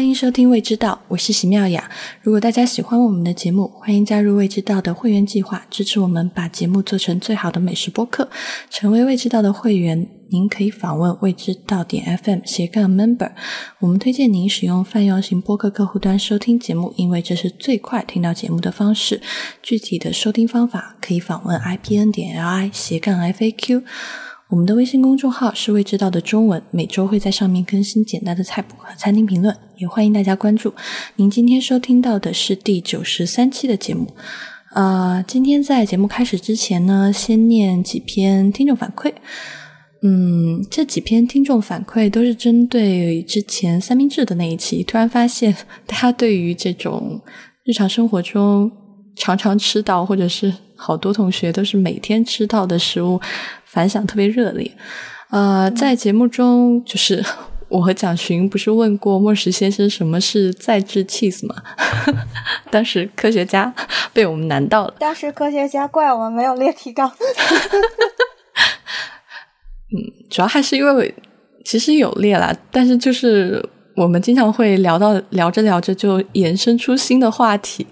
欢迎收听《未知道》，我是席妙雅。如果大家喜欢我们的节目，欢迎加入《未知道》的会员计划，支持我们把节目做成最好的美食播客。成为《未知道》的会员，您可以访问未知道点 FM 斜杠 Member。我们推荐您使用泛用型播客客户端收听节目，因为这是最快听到节目的方式。具体的收听方法可以访问 IPN 点 LI 斜杠 FAQ。我们的微信公众号是未知道的中文，每周会在上面更新简单的菜谱和餐厅评论，也欢迎大家关注。您今天收听到的是第九十三期的节目。呃，今天在节目开始之前呢，先念几篇听众反馈。嗯，这几篇听众反馈都是针对之前三明治的那一期。突然发现，大家对于这种日常生活中常常吃到，或者是好多同学都是每天吃到的食物。反响特别热烈，呃，在节目中，就是我和蒋勋不是问过莫石先生什么是再制 cheese 吗？当时科学家被我们难到了。当时科学家怪我们没有列提纲。嗯，主要还是因为其实有列了，但是就是我们经常会聊到聊着聊着就延伸出新的话题，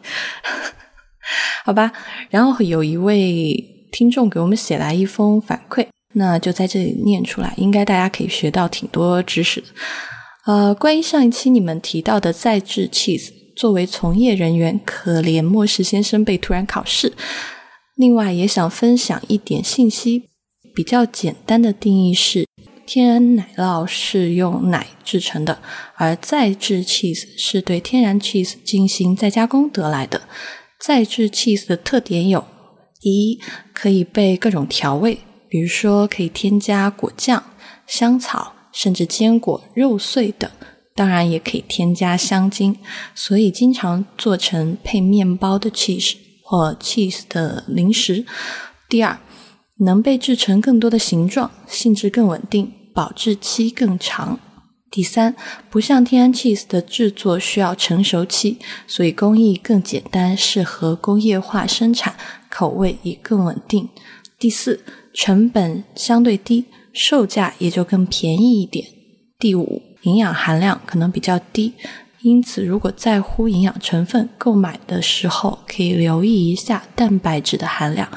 好吧？然后有一位。听众给我们写来一封反馈，那就在这里念出来，应该大家可以学到挺多知识的。呃，关于上一期你们提到的再制 cheese，作为从业人员，可怜莫世先生被突然考试。另外也想分享一点信息，比较简单的定义是：天然奶酪是用奶制成的，而再制 cheese 是对天然 cheese 进行再加工得来的。再制 cheese 的特点有。第一，可以被各种调味，比如说可以添加果酱、香草，甚至坚果、肉碎等。当然，也可以添加香精，所以经常做成配面包的 cheese 或 cheese 的零食。第二，能被制成更多的形状，性质更稳定，保质期更长。第三，不像天然 cheese 的制作需要成熟期，所以工艺更简单，适合工业化生产。口味也更稳定。第四，成本相对低，售价也就更便宜一点。第五，营养含量可能比较低，因此如果在乎营养成分，购买的时候可以留意一下蛋白质的含量。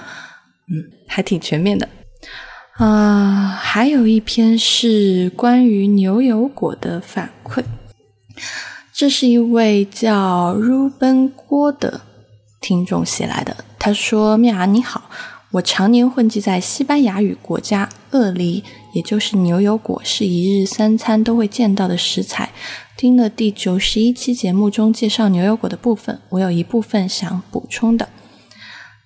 嗯，还挺全面的。啊，还有一篇是关于牛油果的反馈，这是一位叫 Ruben 郭的听众写来的。他说：“妙雅你好，我常年混迹在西班牙语国家，鳄梨也就是牛油果是一日三餐都会见到的食材。听了第九十一期节目中介绍牛油果的部分，我有一部分想补充的。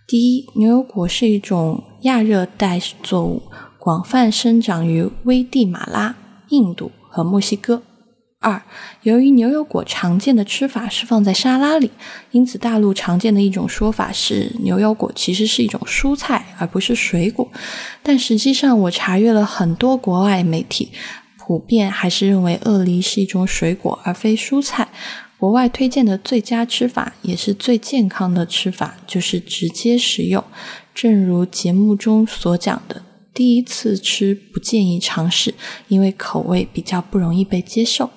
第一，牛油果是一种亚热带作物，广泛生长于危地马拉、印度和墨西哥。”二，由于牛油果常见的吃法是放在沙拉里，因此大陆常见的一种说法是牛油果其实是一种蔬菜而不是水果。但实际上，我查阅了很多国外媒体，普遍还是认为鳄梨是一种水果而非蔬菜。国外推荐的最佳吃法，也是最健康的吃法，就是直接食用。正如节目中所讲的。第一次吃不建议尝试，因为口味比较不容易被接受。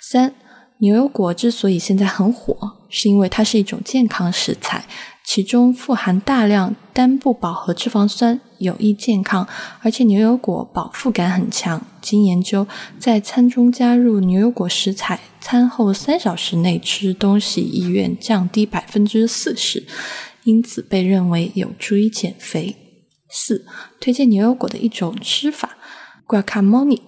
三，牛油果之所以现在很火，是因为它是一种健康食材，其中富含大量单不饱和脂肪酸，有益健康，而且牛油果饱腹感很强。经研究，在餐中加入牛油果食材，餐后三小时内吃东西意愿降低百分之四十，因此被认为有助于减肥。四，推荐牛油果的一种吃法，guacamole，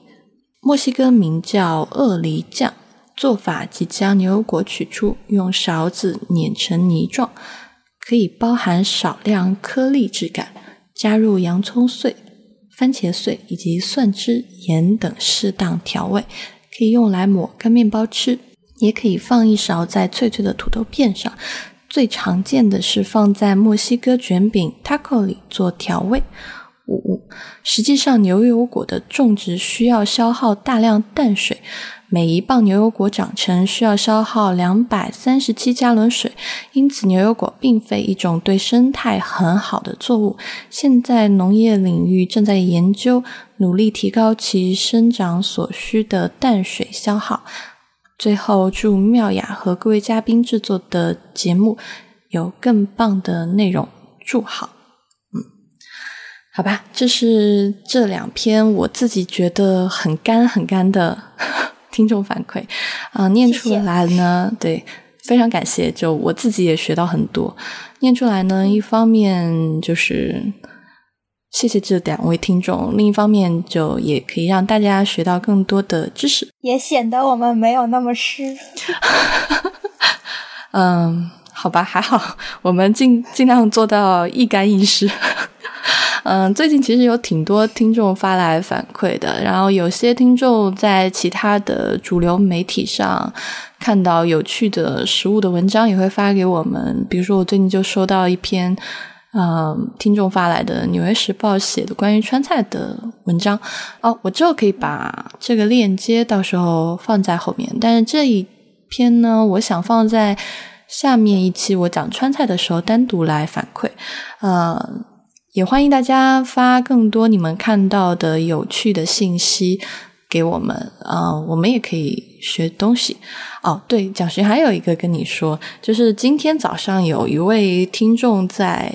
墨西哥名叫鳄梨酱。做法即将牛油果取出，用勺子碾成泥状，可以包含少量颗粒质感。加入洋葱碎、番茄碎以及蒜汁、盐等适当调味，可以用来抹干面包吃，也可以放一勺在脆脆的土豆片上。最常见的是放在墨西哥卷饼 taco 里做调味。五，实际上牛油果的种植需要消耗大量淡水，每一磅牛油果长成需要消耗两百三十七加仑水，因此牛油果并非一种对生态很好的作物。现在农业领域正在研究，努力提高其生长所需的淡水消耗。最后，祝妙雅和各位嘉宾制作的节目有更棒的内容，祝好。嗯，好吧，这是这两篇我自己觉得很干很干的 听众反馈啊，念出来呢，对，非常感谢，就我自己也学到很多。念出来呢，一方面就是。谢谢这两位听众。另一方面，就也可以让大家学到更多的知识，也显得我们没有那么湿。嗯，好吧，还好，我们尽尽量做到一干一湿。嗯，最近其实有挺多听众发来反馈的，然后有些听众在其他的主流媒体上看到有趣的食物的文章，也会发给我们。比如说，我最近就收到一篇。嗯，听众发来的《纽约时报》写的关于川菜的文章哦，我之后可以把这个链接到时候放在后面。但是这一篇呢，我想放在下面一期我讲川菜的时候单独来反馈。呃，也欢迎大家发更多你们看到的有趣的信息给我们啊，我们也可以学东西。哦，对，蒋勋还有一个跟你说，就是今天早上有一位听众在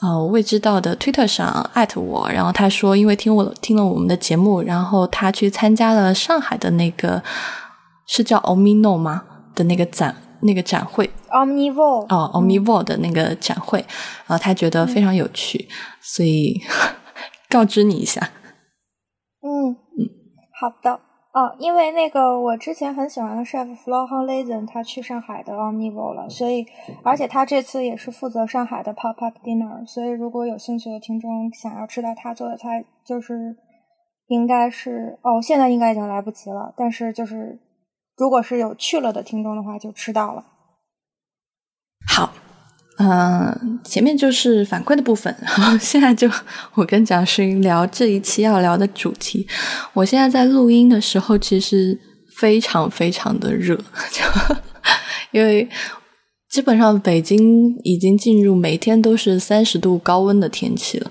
呃未知道的 Twitter 上艾特我，然后他说，因为听我听了我们的节目，然后他去参加了上海的那个是叫 Omino 吗的那个展那个展会，Omnivo 哦，Omnivo 的那个展会，然后他觉得非常有趣，所以 告知你一下。好的。哦，因为那个我之前很喜欢的 chef Florian Lezen，他去上海的 Omnivo 了，所以而且他这次也是负责上海的 pop up dinner，所以如果有兴趣的听众想要吃到他做的菜，就是应该是哦，现在应该已经来不及了，但是就是如果是有去了的听众的话，就吃到了。好。嗯，前面就是反馈的部分，然后现在就我跟蒋勋聊这一期要聊的主题。我现在在录音的时候，其实非常非常的热，因为基本上北京已经进入每天都是三十度高温的天气了。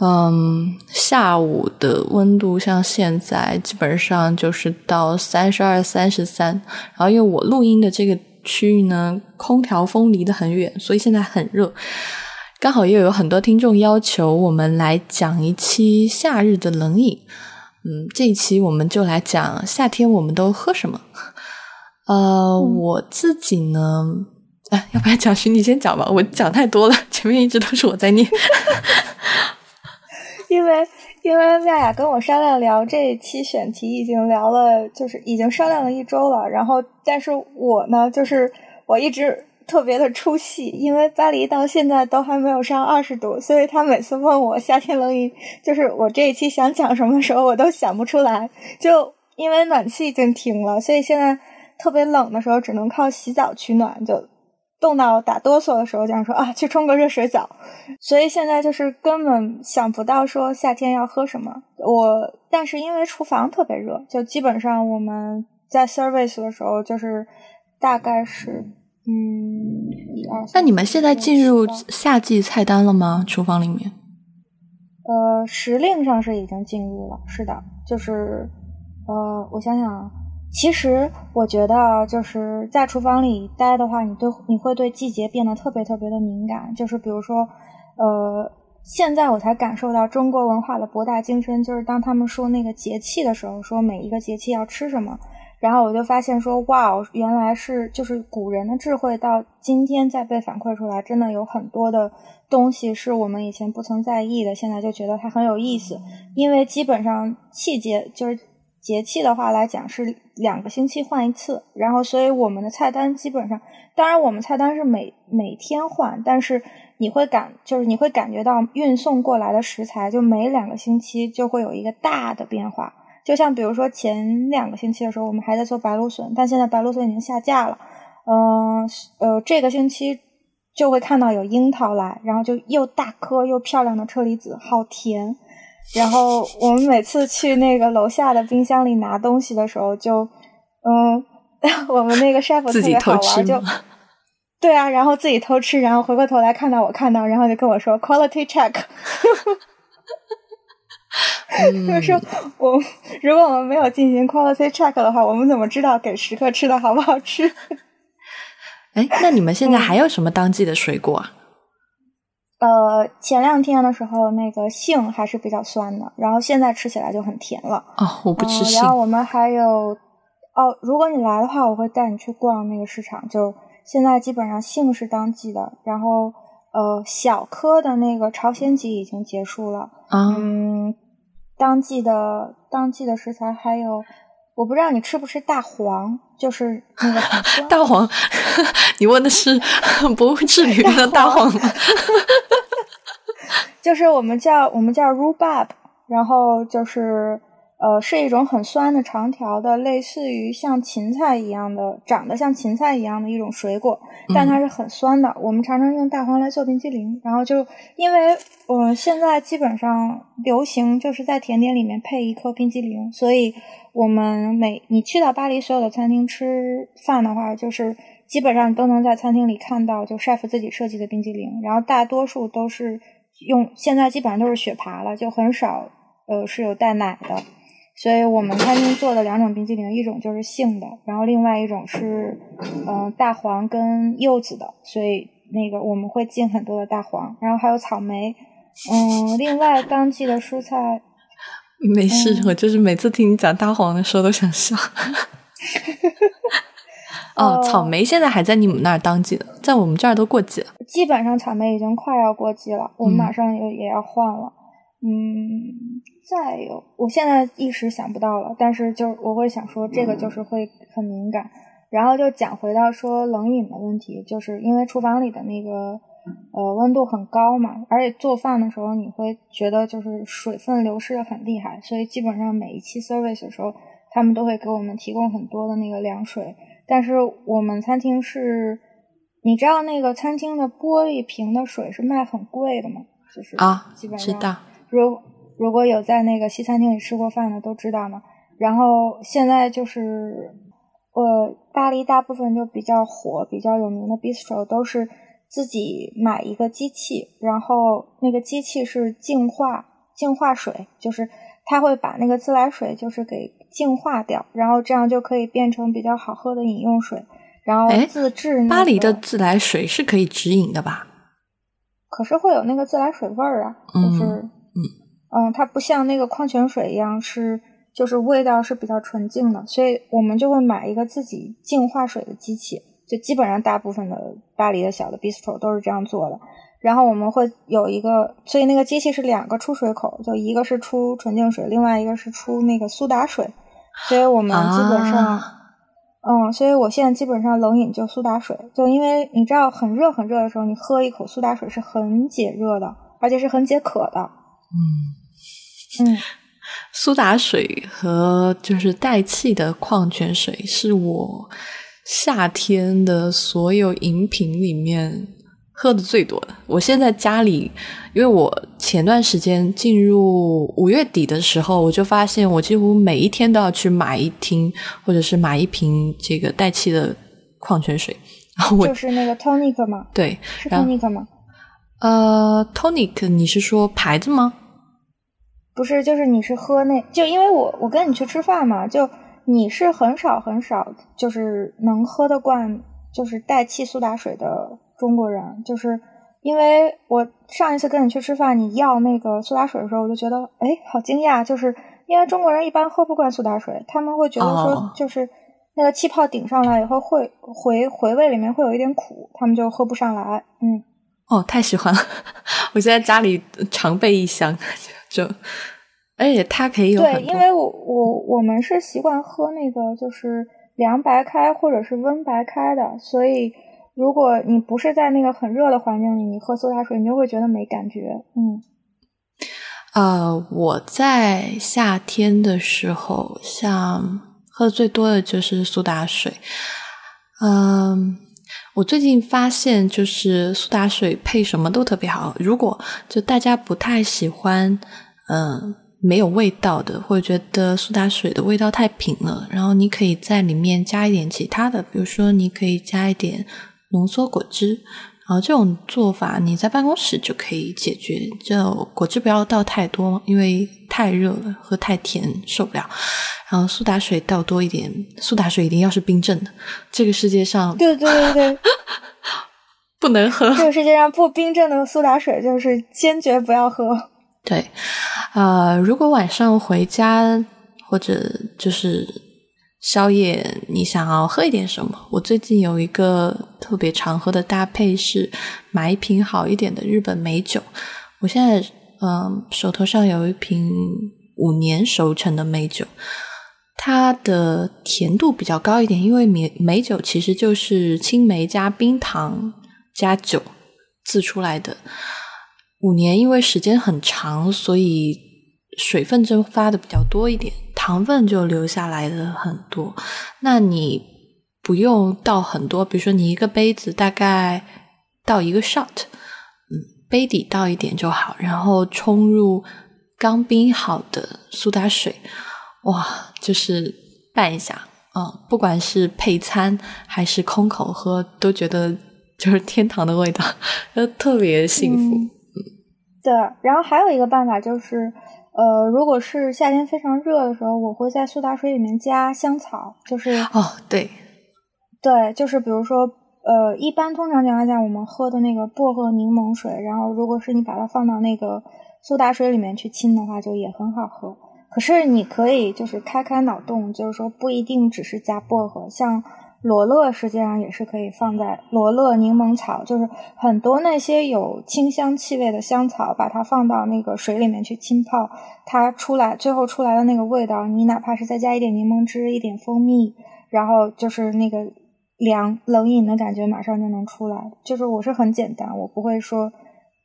嗯，下午的温度像现在基本上就是到三十二、三十三，然后因为我录音的这个。区域呢，空调风离得很远，所以现在很热。刚好又有很多听众要求我们来讲一期夏日的冷饮。嗯，这一期我们就来讲夏天我们都喝什么。呃，我自己呢，哎，要不然蒋勋你先讲吧，我讲太多了，前面一直都是我在念。因为。因为妙雅跟我商量聊这一期选题，已经聊了，就是已经商量了一周了。然后，但是我呢，就是我一直特别的出戏，因为巴黎到现在都还没有上二十度，所以他每次问我夏天冷饮，就是我这一期想讲什么时候，我都想不出来。就因为暖气已经停了，所以现在特别冷的时候，只能靠洗澡取暖。就。冻到打哆嗦的时候，这样说啊，去冲个热水澡。所以现在就是根本想不到说夏天要喝什么。我但是因为厨房特别热，就基本上我们在 service 的时候就是大概是嗯一二。那你们现在进入夏季菜单了吗？厨房里面？呃，时令上是已经进入了，是的，就是呃，我想想。其实我觉得，就是在厨房里待的话，你对你会对季节变得特别特别的敏感。就是比如说，呃，现在我才感受到中国文化的博大精深。就是当他们说那个节气的时候，说每一个节气要吃什么，然后我就发现说，哇，原来是就是古人的智慧到今天再被反馈出来，真的有很多的东西是我们以前不曾在意的，现在就觉得它很有意思。因为基本上季节就是。节气的话来讲是两个星期换一次，然后所以我们的菜单基本上，当然我们菜单是每每天换，但是你会感就是你会感觉到运送过来的食材就每两个星期就会有一个大的变化。就像比如说前两个星期的时候，我们还在做白芦笋，但现在白芦笋已经下架了。嗯呃，这个星期就会看到有樱桃来，然后就又大颗又漂亮的车厘子，好甜。然后我们每次去那个楼下的冰箱里拿东西的时候，就嗯，我们那个 chef 特别好玩，就对啊，然后自己偷吃，然后回过头来看到我看到，然后就跟我说 quality check。就是说我如果我们没有进行 quality check 的话，我们怎么知道给食客吃的好不好吃？哎，那你们现在还有什么当季的水果啊？呃，前两天的时候，那个杏还是比较酸的，然后现在吃起来就很甜了。哦，我不吃杏。然后我们还有，哦，如果你来的话，我会带你去逛那个市场。就现在基本上杏是当季的，然后呃，小颗的那个朝鲜蓟已经结束了。嗯，当季的当季的食材还有。我不知道你吃不吃大黄，就是那个 大黄。你问的是不至于的大黄吗？就是我们叫我们叫 rhubarb，然后就是。呃，是一种很酸的长条的，类似于像芹菜一样的，长得像芹菜一样的一种水果，但它是很酸的。我们常常用大黄来做冰激凌，然后就因为呃现在基本上流行就是在甜点里面配一颗冰激凌，所以我们每你去到巴黎所有的餐厅吃饭的话，就是基本上都能在餐厅里看到就 chef 自己设计的冰激凌，然后大多数都是用现在基本上都是雪爬了，就很少呃是有带奶的。所以我们餐厅做的两种冰激凌，一种就是杏的，然后另外一种是，嗯，大黄跟柚子的。所以那个我们会进很多的大黄，然后还有草莓。嗯，另外当季的蔬菜。没事，我就是每次听你讲大黄的时候都想笑。哦，草莓现在还在你们那儿当季的，在我们这儿都过季了。基本上草莓已经快要过季了，我们马上也也要换了。嗯，再有，我现在一时想不到了，但是就我会想说，这个就是会很敏感。然后就讲回到说冷饮的问题，就是因为厨房里的那个呃温度很高嘛，而且做饭的时候你会觉得就是水分流失的很厉害，所以基本上每一期 service 的时候，他们都会给我们提供很多的那个凉水。但是我们餐厅是，你知道那个餐厅的玻璃瓶的水是卖很贵的吗？就是啊，基本上知道。如如果有在那个西餐厅里吃过饭的都知道嘛。然后现在就是，呃，巴黎大部分就比较火、比较有名的 bistro 都是自己买一个机器，然后那个机器是净化净化水，就是它会把那个自来水就是给净化掉，然后这样就可以变成比较好喝的饮用水。然后自制巴黎的自来水是可以直饮的吧？可是会有那个自来水味儿啊，就是。嗯，它不像那个矿泉水一样是，就是味道是比较纯净的，所以我们就会买一个自己净化水的机器，就基本上大部分的巴黎的小的 bistro 都是这样做的。然后我们会有一个，所以那个机器是两个出水口，就一个是出纯净水，另外一个是出那个苏打水。所以我们基本上，嗯，所以我现在基本上冷饮就苏打水，就因为你知道很热很热的时候，你喝一口苏打水是很解热的，而且是很解渴的。嗯。嗯，苏打水和就是带气的矿泉水是我夏天的所有饮品里面喝的最多的。我现在家里，因为我前段时间进入五月底的时候，我就发现我几乎每一天都要去买一听，或者是买一瓶这个带气的矿泉水。然后我就是那个 tonic 吗？对，是 tonic 吗？呃，tonic，你是说牌子吗？不是，就是你是喝那，就因为我我跟你去吃饭嘛，就你是很少很少，就是能喝得惯，就是带气苏打水的中国人，就是因为我上一次跟你去吃饭，你要那个苏打水的时候，我就觉得哎，好惊讶，就是因为中国人一般喝不惯苏打水，他们会觉得说，就是那个气泡顶上来以后会回回味里面会有一点苦，他们就喝不上来。嗯，哦，太喜欢了，我现在家里常备一箱。就，而且它可以有对，因为我我我们是习惯喝那个就是凉白开或者是温白开的，所以如果你不是在那个很热的环境里，你喝苏打水，你就会觉得没感觉。嗯，呃，我在夏天的时候，像喝的最多的就是苏打水。嗯，我最近发现就是苏打水配什么都特别好。如果就大家不太喜欢。嗯，没有味道的，或者觉得苏打水的味道太平了，然后你可以在里面加一点其他的，比如说你可以加一点浓缩果汁，然后这种做法你在办公室就可以解决，就果汁不要倒太多，因为太热了，喝太甜受不了。然后苏打水倒多一点，苏打水一定要是冰镇的。这个世界上，对对对对，不能喝。这个世界上不冰镇的苏打水就是坚决不要喝。对，呃，如果晚上回家或者就是宵夜，你想要喝一点什么？我最近有一个特别常喝的搭配是买一瓶好一点的日本美酒。我现在嗯手头上有一瓶五年熟成的美酒，它的甜度比较高一点，因为美美酒其实就是青梅加冰糖加酒渍出来的。五年因为时间很长，所以水分蒸发的比较多一点，糖分就留下来的很多。那你不用倒很多，比如说你一个杯子大概倒一个 shot，嗯，杯底倒一点就好，然后冲入刚冰好的苏打水，哇，就是拌一下，嗯，不管是配餐还是空口喝，都觉得就是天堂的味道，就特别幸福。对，然后还有一个办法就是，呃，如果是夏天非常热的时候，我会在苏打水里面加香草，就是哦，对，对，就是比如说，呃，一般通常情况下我们喝的那个薄荷柠檬水，然后如果是你把它放到那个苏打水里面去浸的话，就也很好喝。可是你可以就是开开脑洞，就是说不一定只是加薄荷，像。罗勒实际上也是可以放在罗勒、柠檬草，就是很多那些有清香气味的香草，把它放到那个水里面去浸泡，它出来最后出来的那个味道，你哪怕是再加一点柠檬汁、一点蜂蜜，然后就是那个凉冷饮的感觉马上就能出来。就是我是很简单，我不会说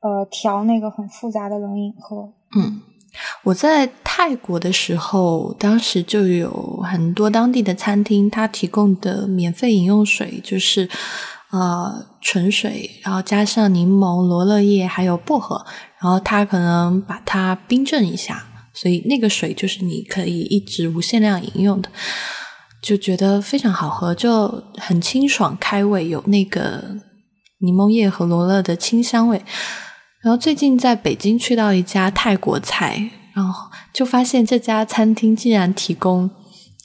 呃调那个很复杂的冷饮喝。嗯。我在泰国的时候，当时就有很多当地的餐厅，它提供的免费饮用水就是呃纯水，然后加上柠檬、罗勒叶还有薄荷，然后它可能把它冰镇一下，所以那个水就是你可以一直无限量饮用的，就觉得非常好喝，就很清爽开胃，有那个柠檬叶和罗勒的清香味。然后最近在北京去到一家泰国菜，然后就发现这家餐厅竟然提供，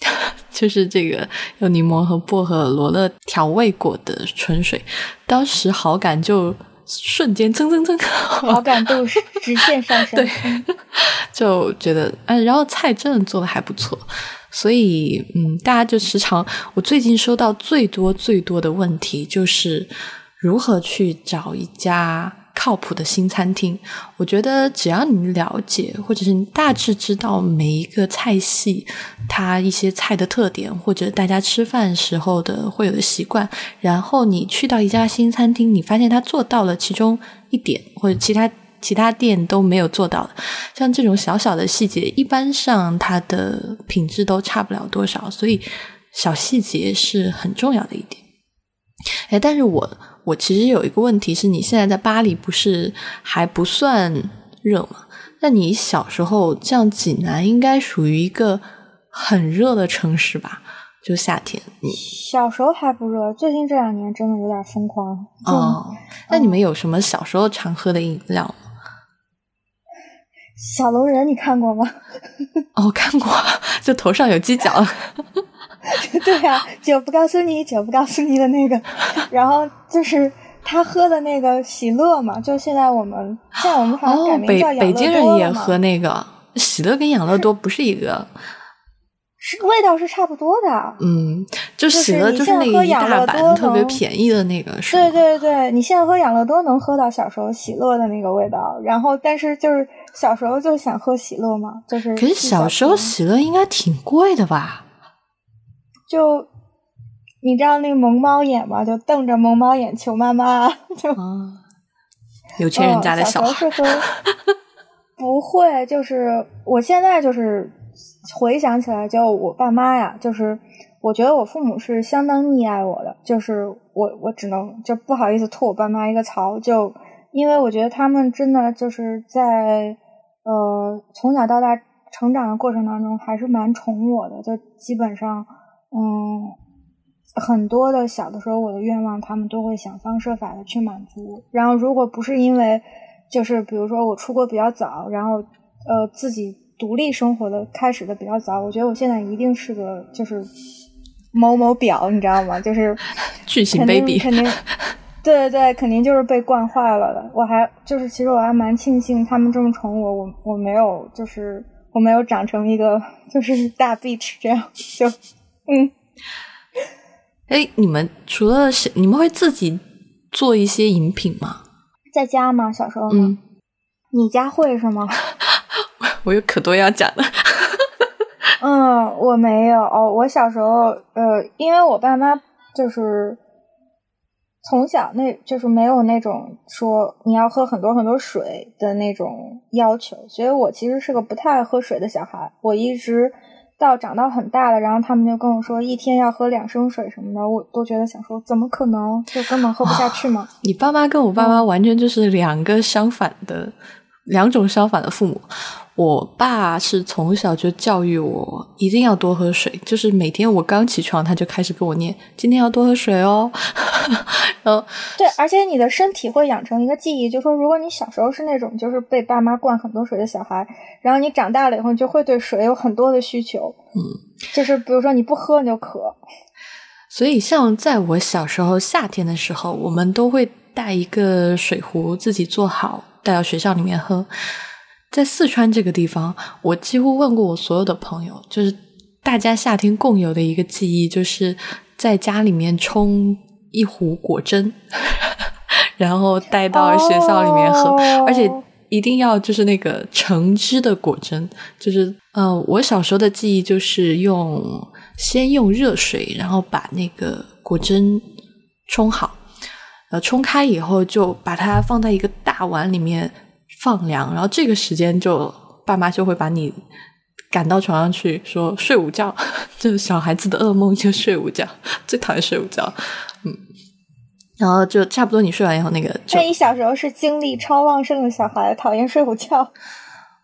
就是这个有柠檬和薄荷、罗勒调味过的纯水，当时好感就瞬间蹭蹭蹭，好感度直线上升。对，就觉得哎，然后菜真的做的还不错，所以嗯，大家就时常，我最近收到最多最多的问题就是如何去找一家。靠谱的新餐厅，我觉得只要你了解，或者是你大致知道每一个菜系它一些菜的特点，或者大家吃饭时候的会有的习惯，然后你去到一家新餐厅，你发现他做到了其中一点，或者其他其他店都没有做到的，像这种小小的细节，一般上它的品质都差不了多少，所以小细节是很重要的一点。哎，但是我。我其实有一个问题是，你现在在巴黎不是还不算热吗？那你小时候像济南应该属于一个很热的城市吧？就夏天，你小时候还不热，最近这两年真的有点疯狂。哦，那你们有什么小时候常喝的饮料吗？小龙人你看过吗？哦，看过，就头上有犄角。对呀，酒不告诉你，酒不告诉你的那个，然后就是他喝的那个喜乐嘛，就现在我们现在我们好像改名叫养乐多北北京人也喝那个喜乐，跟养乐多不是一个，是味道是差不多的。嗯，就喜乐就是那个一大版特别便宜的那个，是对对对，你现在喝养乐多能喝到小时候喜乐的那个味道，然后但是就是小时候就想喝喜乐嘛，就是可是小时候喜乐应该挺贵的吧？就你知道那个萌猫眼吗？就瞪着萌猫眼求妈妈，就有钱人家的小孩。不会，就是我现在就是回想起来，就我爸妈呀，就是我觉得我父母是相当溺爱我的，就是我我只能就不好意思吐我爸妈一个槽，就因为我觉得他们真的就是在呃从小到大成长的过程当中，还是蛮宠我的，就基本上。嗯，很多的小的时候我的愿望，他们都会想方设法的去满足。然后如果不是因为，就是比如说我出国比较早，然后呃自己独立生活的开始的比较早，我觉得我现在一定是个就是某某表，你知道吗？就是 巨型 baby，肯定，对对对，肯定就是被惯坏了的。我还就是其实我还蛮庆幸他们这么宠我，我我没有就是我没有长成一个就是大 bitch 这样，就嗯。哎，你们除了是你们会自己做一些饮品吗？在家吗？小时候吗？嗯，你家会是吗？我有可多要讲的。嗯，我没有。我小时候，呃，因为我爸妈就是从小那就是没有那种说你要喝很多很多水的那种要求，所以我其实是个不太爱喝水的小孩。我一直。到长到很大了，然后他们就跟我说一天要喝两升水什么的，我都觉得想说怎么可能，就根本喝不下去嘛。你爸妈跟我爸妈完全就是两个相反的，两种相反的父母。我爸是从小就教育我一定要多喝水，就是每天我刚起床他就开始跟我念今天要多喝水哦。然后对，而且你的身体会养成一个记忆，就说如果你小时候是那种就是被爸妈灌很多水的小孩，然后你长大了以后就会对水有很多的需求。嗯，就是比如说你不喝你就渴。所以像在我小时候夏天的时候，我们都会带一个水壶自己做好带到学校里面喝。在四川这个地方，我几乎问过我所有的朋友，就是大家夏天共有的一个记忆，就是在家里面冲一壶果珍，然后带到学校里面喝，而且一定要就是那个橙汁的果珍。就是呃，我小时候的记忆就是用先用热水，然后把那个果珍冲好，呃，冲开以后就把它放在一个大碗里面。放凉，然后这个时间就爸妈就会把你赶到床上去，说睡午觉，就是小孩子的噩梦，就睡午觉，最讨厌睡午觉，嗯，然后就差不多你睡完以后，那个，那你小时候是精力超旺盛的小孩，讨厌睡午觉？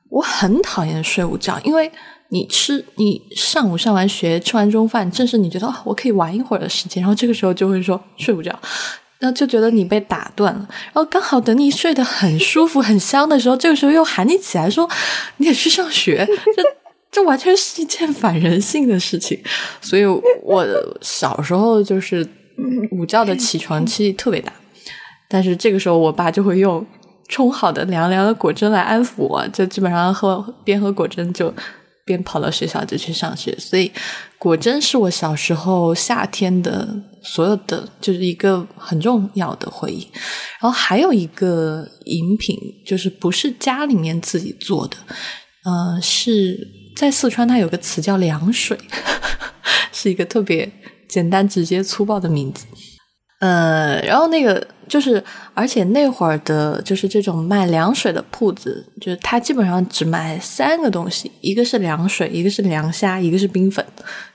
我很讨厌睡午觉，因为你吃，你上午上完学，吃完中饭，正是你觉得哦，我可以玩一会儿的时间，然后这个时候就会说睡午觉。然后就觉得你被打断了，然后刚好等你睡得很舒服、很香的时候，这个时候又喊你起来说你得去上学，这这完全是一件反人性的事情。所以我小时候就是午觉的起床气特别大，但是这个时候我爸就会用冲好的凉凉的果汁来安抚我，就基本上喝边喝果汁就。边跑到学校就去上学，所以果真是我小时候夏天的所有的就是一个很重要的回忆。然后还有一个饮品，就是不是家里面自己做的，呃，是在四川，它有个词叫凉水，是一个特别简单、直接、粗暴的名字。呃，然后那个就是，而且那会儿的，就是这种卖凉水的铺子，就是它基本上只卖三个东西，一个是凉水，一个是凉虾，一个是冰粉，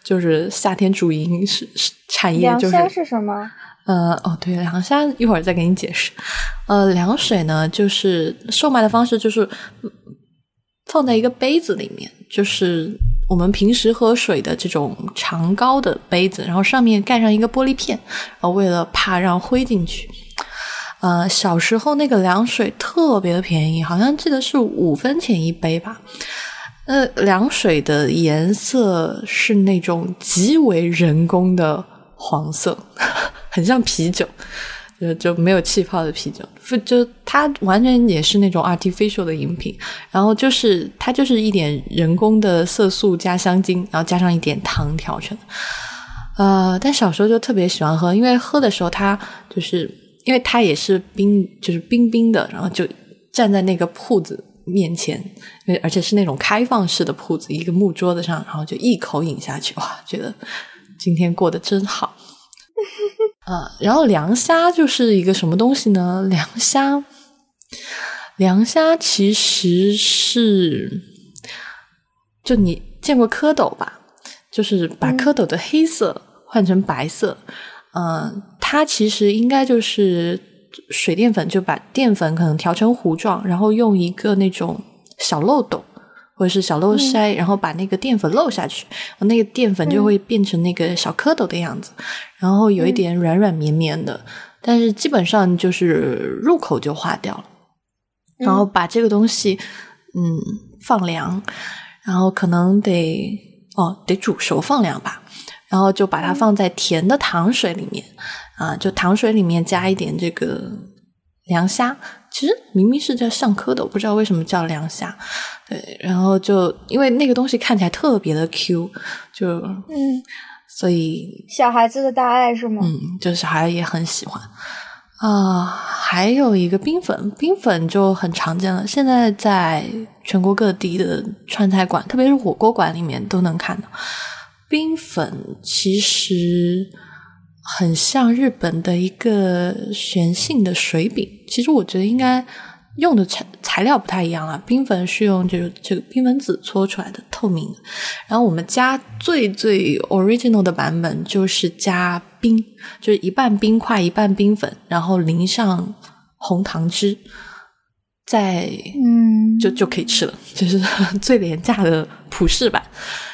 就是夏天主营是产业。就是凉虾是什么？呃，哦，对，凉虾一会儿再给你解释。呃，凉水呢，就是售卖的方式就是放在一个杯子里面，就是。我们平时喝水的这种长高的杯子，然后上面盖上一个玻璃片，然后为了怕让灰进去。呃，小时候那个凉水特别的便宜，好像记得是五分钱一杯吧。那，凉水的颜色是那种极为人工的黄色，很像啤酒。就就没有气泡的啤酒，就它完全也是那种 artificial 的饮品，然后就是它就是一点人工的色素加香精，然后加上一点糖调成。呃，但小时候就特别喜欢喝，因为喝的时候它就是因为它也是冰，就是冰冰的，然后就站在那个铺子面前，而且是那种开放式的铺子，一个木桌子上，然后就一口饮下去，哇，觉得今天过得真好。啊，然后凉虾就是一个什么东西呢？凉虾，凉虾其实是，就你见过蝌蚪吧？就是把蝌蚪的黑色换成白色。嗯，它其实应该就是水淀粉，就把淀粉可能调成糊状，然后用一个那种小漏斗。或者是小漏筛，然后把那个淀粉漏下去，那个淀粉就会变成那个小蝌蚪的样子，然后有一点软软绵绵的，但是基本上就是入口就化掉了。然后把这个东西，嗯，放凉，然后可能得哦得煮熟放凉吧，然后就把它放在甜的糖水里面啊，就糖水里面加一点这个凉虾。其实明明是叫上蝌蚪，不知道为什么叫凉虾。对，然后就因为那个东西看起来特别的 Q，就嗯，所以小孩子的大爱是吗？嗯，就小孩也很喜欢啊。还有一个冰粉，冰粉就很常见了，现在在全国各地的川菜馆，特别是火锅馆里面都能看到。冰粉其实。很像日本的一个玄性的水饼，其实我觉得应该用的材材料不太一样啊。冰粉是用这个这个冰粉籽搓出来的，透明的。然后我们家最最 original 的版本就是加冰，就是一半冰块一半冰粉，然后淋上红糖汁，再嗯就就可以吃了，就是 最廉价的普世版。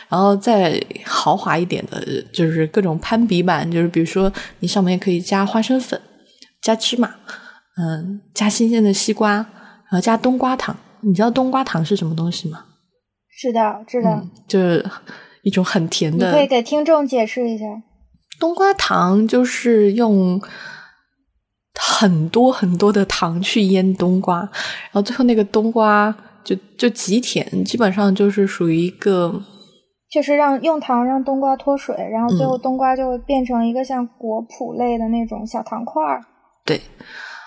然后再豪华一点的，就是各种攀比版，就是比如说你上面可以加花生粉、加芝麻，嗯，加新鲜的西瓜，然后加冬瓜糖。你知道冬瓜糖是什么东西吗？知道，知道，就是一种很甜的。你可以给听众解释一下。冬瓜糖就是用很多很多的糖去腌冬瓜，然后最后那个冬瓜就就极甜，基本上就是属于一个。就是让用糖让冬瓜脱水，然后最后冬瓜就会变成一个像果脯类的那种小糖块儿，对，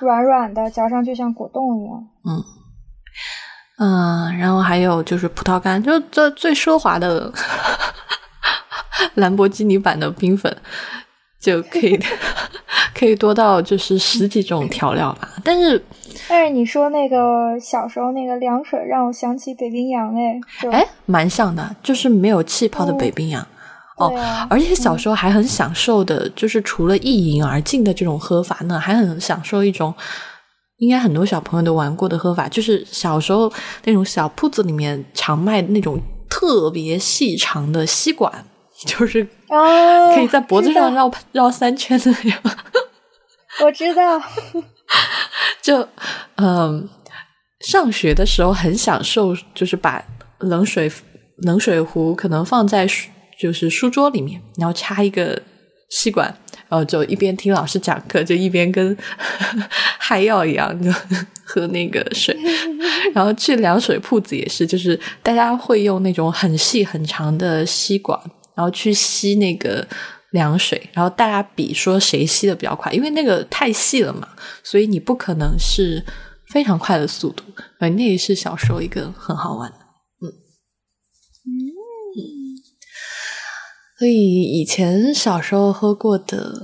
软软的，嚼上去像果冻一样。嗯嗯，然后还有就是葡萄干，就这最奢华的 兰博基尼版的冰粉就可以 可以多到就是十几种调料吧，但是。但是你说那个小时候那个凉水，让我想起北冰洋，哎，哎，蛮像的，就是没有气泡的北冰洋。哦，而且小时候还很享受的，就是除了一饮而尽的这种喝法呢，还很享受一种，应该很多小朋友都玩过的喝法，就是小时候那种小铺子里面常卖的那种特别细长的吸管，就是可以在脖子上绕绕三圈的那种。我知道。就嗯，上学的时候很享受，就是把冷水冷水壶可能放在就是书桌里面，然后插一个吸管，然后就一边听老师讲课，就一边跟 嗨药一样就喝那个水。然后去凉水铺子也是，就是大家会用那种很细很长的吸管，然后去吸那个。凉水，然后大家比说谁吸的比较快，因为那个太细了嘛，所以你不可能是非常快的速度。哎，那也是小时候一个很好玩的，嗯嗯。所以以前小时候喝过的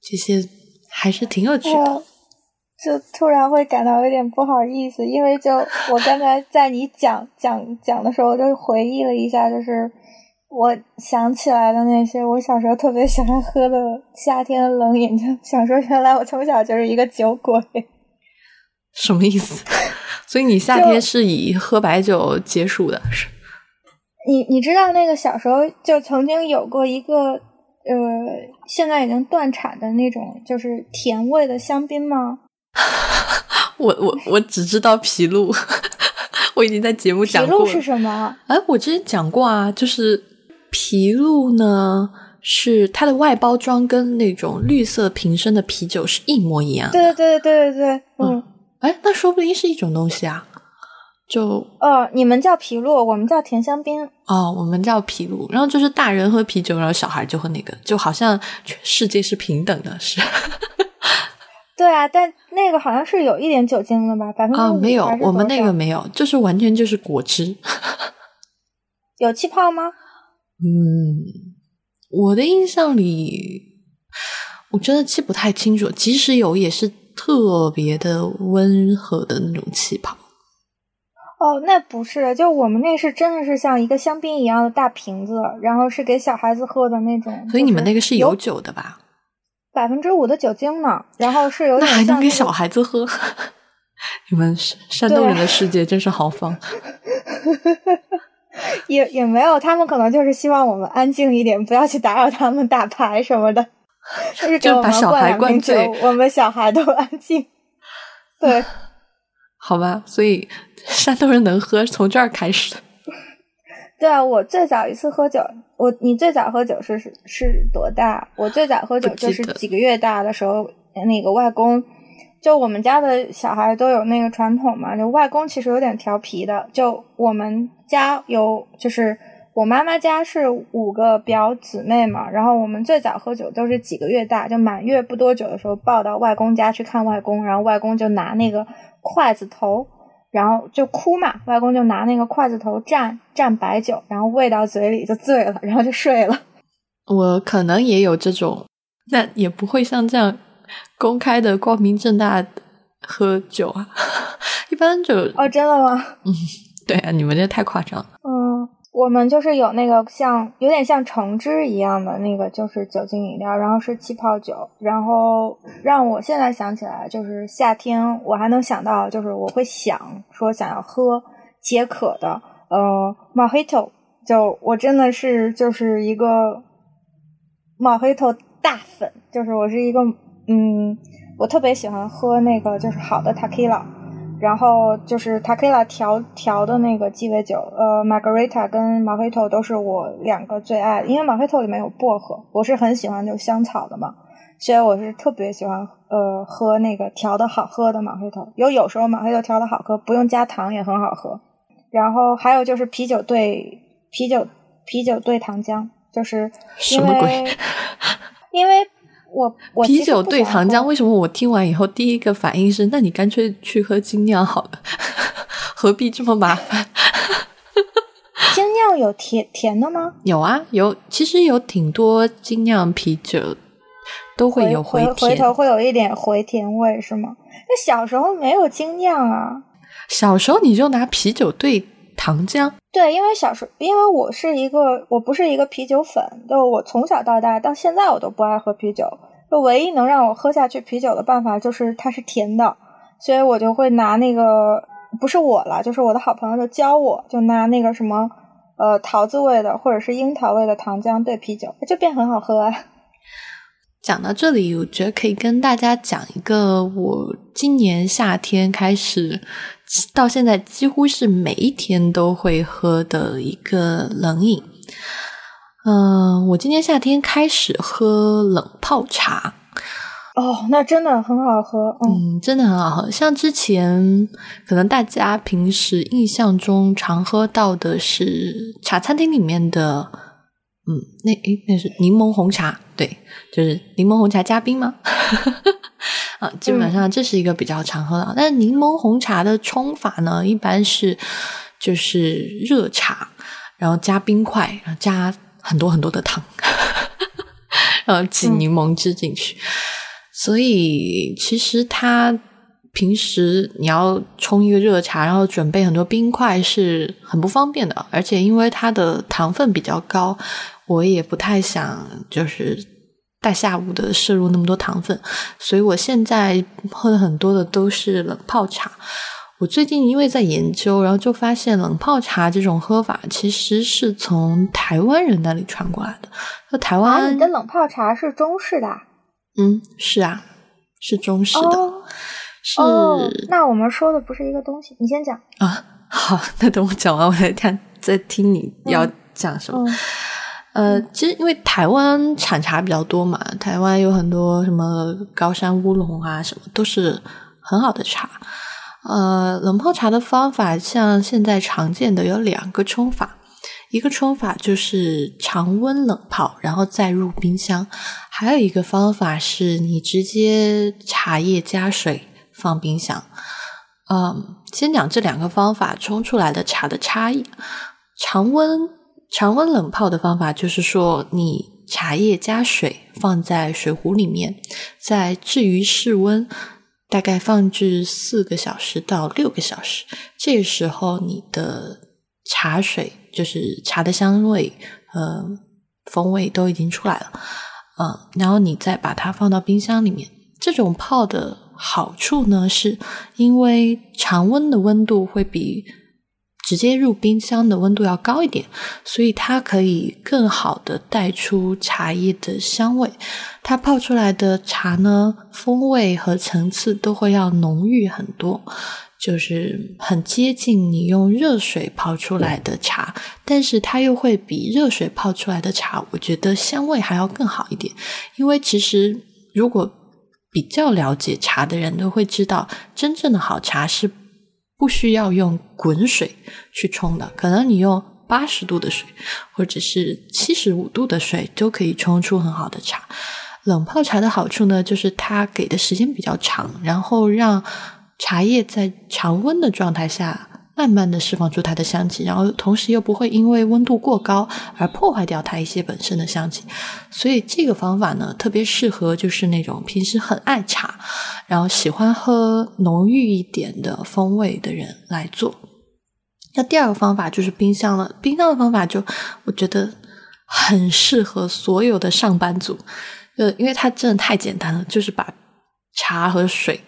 这些还是挺有趣的。就突然会感到有点不好意思，因为就我刚才在你讲讲讲的时候，就回忆了一下，就是。我想起来的那些，我小时候特别喜欢喝的夏天的冷饮，就想说，原来我从小就是一个酒鬼。什么意思？所以你夏天是以喝白酒结束的？是？你你知道那个小时候就曾经有过一个呃，现在已经断产的那种，就是甜味的香槟吗？我我我只知道皮露，我已经在节目讲过。皮露是什么？哎，我之前讲过啊，就是。皮露呢，是它的外包装跟那种绿色瓶身的啤酒是一模一样。对对对对对，嗯，哎，那说不定是一种东西啊。就哦，你们叫皮露，我们叫甜香槟。哦，我们叫皮露，然后就是大人喝啤酒，然后小孩就喝那个，就好像全世界是平等的，是。对啊，但那个好像是有一点酒精的吧？百分之啊，没有，我们那个没有，就是完全就是果汁。有气泡吗？嗯，我的印象里，我真的记不太清楚。即使有，也是特别的温和的那种气泡。哦，那不是，就我们那是真的是像一个香槟一样的大瓶子，然后是给小孩子喝的那种。所以你们那个是有酒的吧？百分之五的酒精呢，然后是有那还能给小孩子喝？你们山东人的世界真是豪放。也也没有，他们可能就是希望我们安静一点，不要去打扰他们打牌什么的，就是就把小孩灌醉，我们小孩都安静。对，好吧，所以 山东人能喝从这儿开始。对啊，我最早一次喝酒，我你最早喝酒是是是多大？我最早喝酒就是几个月大的时候，那个外公。就我们家的小孩都有那个传统嘛，就外公其实有点调皮的。就我们家有，就是我妈妈家是五个表姊妹嘛，然后我们最早喝酒都是几个月大，就满月不多久的时候抱到外公家去看外公，然后外公就拿那个筷子头，然后就哭嘛，外公就拿那个筷子头蘸蘸白酒，然后喂到嘴里就醉了，然后就睡了。我可能也有这种，但也不会像这样。公开的、光明正大喝酒啊，一般就哦，真的吗？嗯，对啊，你们这太夸张了。嗯，我们就是有那个像有点像橙汁一样的那个，就是酒精饮料，然后是气泡酒，然后让我现在想起来，就是夏天我还能想到，就是我会想说想要喝解渴的，呃，Mojito，就我真的是就是一个 Mojito 大粉，就是我是一个。嗯，我特别喜欢喝那个就是好的 Tequila，然后就是 Tequila 调调的那个鸡尾酒，呃，Margarita 跟 Mojito 都是我两个最爱的，因为 Mojito 里面有薄荷，我是很喜欢就香草的嘛，所以我是特别喜欢呃喝那个调的好喝的 Mojito，有有时候 Mojito 调的好喝，不用加糖也很好喝，然后还有就是啤酒兑啤酒啤酒兑糖浆，就是因为？因为。我我啤酒兑糖浆，为什么我听完以后第一个反应是，那你干脆去喝精酿好了，何必这么麻烦？精酿有甜甜的吗？有啊，有，其实有挺多精酿啤酒都会有回甜回头会有一点回甜味，是吗？那小时候没有精酿啊，小时候你就拿啤酒兑糖浆。对，因为小时候，因为我是一个，我不是一个啤酒粉，就我从小到大到现在我都不爱喝啤酒，就唯一能让我喝下去啤酒的办法就是它是甜的，所以我就会拿那个，不是我了，就是我的好朋友就教我，就拿那个什么，呃，桃子味的或者是樱桃味的糖浆兑啤酒，就变很好喝。讲到这里，我觉得可以跟大家讲一个我今年夏天开始。到现在几乎是每一天都会喝的一个冷饮。嗯，我今年夏天开始喝冷泡茶。哦，那真的很好喝。嗯，真的很好喝。像之前可能大家平时印象中常喝到的是茶餐厅里面的，嗯，那诶那是柠檬红茶，对，就是柠檬红茶加冰吗？啊，基本上这是一个比较常喝的。但是柠檬红茶的冲法呢，一般是就是热茶，然后加冰块，然后加很多很多的糖，然后挤柠檬汁进去。所以其实它平时你要冲一个热茶，然后准备很多冰块是很不方便的。而且因为它的糖分比较高，我也不太想就是。大下午的摄入那么多糖分，所以我现在喝的很多的都是冷泡茶。我最近因为在研究，然后就发现冷泡茶这种喝法其实是从台湾人那里传过来的。那台湾你的冷泡茶是中式的？嗯，是啊，是中式的。是，那我们说的不是一个东西。你先讲啊。好，那等我讲完，我再看，再听你要讲什么。呃，其实因为台湾产茶比较多嘛，台湾有很多什么高山乌龙啊，什么都是很好的茶。呃，冷泡茶的方法，像现在常见的有两个冲法，一个冲法就是常温冷泡，然后再入冰箱；还有一个方法是你直接茶叶加水放冰箱。嗯，先讲这两个方法冲出来的茶的差异，常温。常温冷泡的方法就是说，你茶叶加水放在水壶里面，在置于室温，大概放置四个小时到六个小时。这个时候，你的茶水就是茶的香味和风味都已经出来了，嗯，然后你再把它放到冰箱里面。这种泡的好处呢，是因为常温的温度会比直接入冰箱的温度要高一点，所以它可以更好的带出茶叶的香味。它泡出来的茶呢，风味和层次都会要浓郁很多，就是很接近你用热水泡出来的茶，但是它又会比热水泡出来的茶，我觉得香味还要更好一点。因为其实如果比较了解茶的人都会知道，真正的好茶是。不需要用滚水去冲的，可能你用八十度的水或者是七十五度的水都可以冲出很好的茶。冷泡茶的好处呢，就是它给的时间比较长，然后让茶叶在常温的状态下。慢慢的释放出它的香气，然后同时又不会因为温度过高而破坏掉它一些本身的香气，所以这个方法呢，特别适合就是那种平时很爱茶，然后喜欢喝浓郁一点的风味的人来做。那第二个方法就是冰箱了，冰箱的方法就我觉得很适合所有的上班族，呃，因为它真的太简单了，就是把茶和水。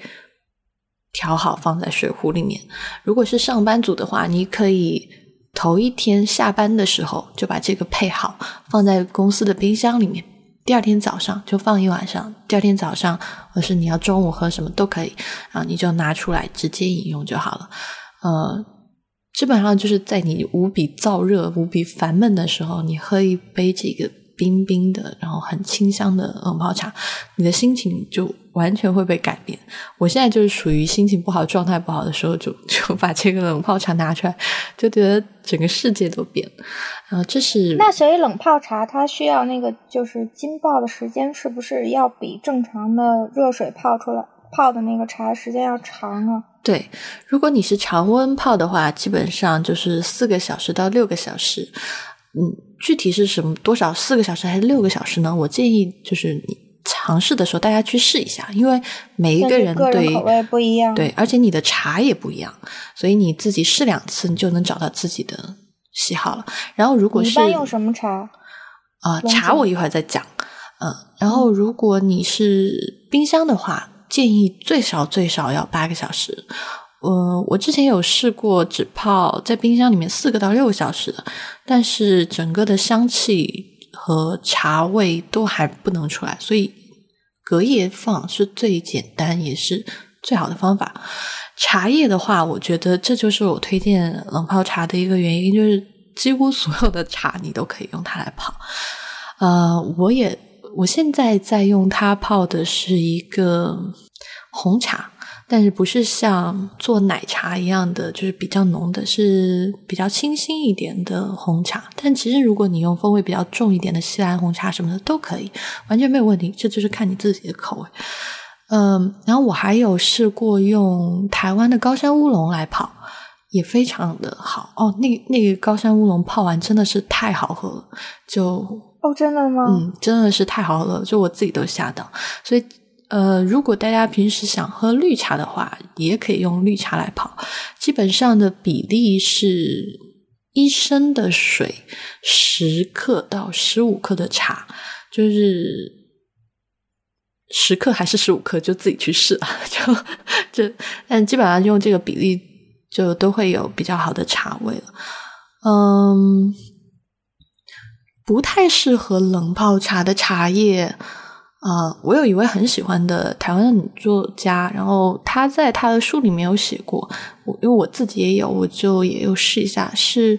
调好放在水壶里面。如果是上班族的话，你可以头一天下班的时候就把这个配好，放在公司的冰箱里面。第二天早上就放一晚上。第二天早上，或是你要中午喝什么都可以，然后你就拿出来直接饮用就好了。呃，基本上就是在你无比燥热、无比烦闷的时候，你喝一杯这个。冰冰的，然后很清香的冷泡茶，你的心情就完全会被改变。我现在就是属于心情不好、状态不好的时候，就就把这个冷泡茶拿出来，就觉得整个世界都变了。然后这是那所以冷泡茶它需要那个就是浸泡的时间，是不是要比正常的热水泡出来泡的那个茶时间要长啊？对，如果你是常温泡的话，基本上就是四个小时到六个小时。嗯，具体是什么多少四个小时还是六个小时呢？我建议就是你尝试的时候，大家去试一下，因为每一个人对口味不一样，对，而且你的茶也不一样，所以你自己试两次，你就能找到自己的喜好了。然后如果是一般用什么茶啊？茶我一会儿再讲。嗯，然后如果你是冰箱的话，建议最少最少要八个小时。呃，我之前有试过只泡在冰箱里面四个到六个小时的，但是整个的香气和茶味都还不能出来，所以隔夜放是最简单也是最好的方法。茶叶的话，我觉得这就是我推荐冷泡茶的一个原因，就是几乎所有的茶你都可以用它来泡。呃，我也我现在在用它泡的是一个红茶。但是不是像做奶茶一样的，就是比较浓的，是比较清新一点的红茶。但其实如果你用风味比较重一点的西兰红茶什么的都可以，完全没有问题。这就是看你自己的口味。嗯，然后我还有试过用台湾的高山乌龙来泡，也非常的好哦。那那个高山乌龙泡完真的是太好喝了，就哦，真的吗？嗯，真的是太好喝了，就我自己都吓到，所以。呃，如果大家平时想喝绿茶的话，也可以用绿茶来泡。基本上的比例是一升的水，十克到十五克的茶，就是十克还是十五克，就自己去试了。就就，但基本上用这个比例，就都会有比较好的茶味了。嗯，不太适合冷泡茶的茶叶。啊，我有一位很喜欢的台湾的女作家，然后她在她的书里面有写过，我因为我自己也有，我就也有试一下，是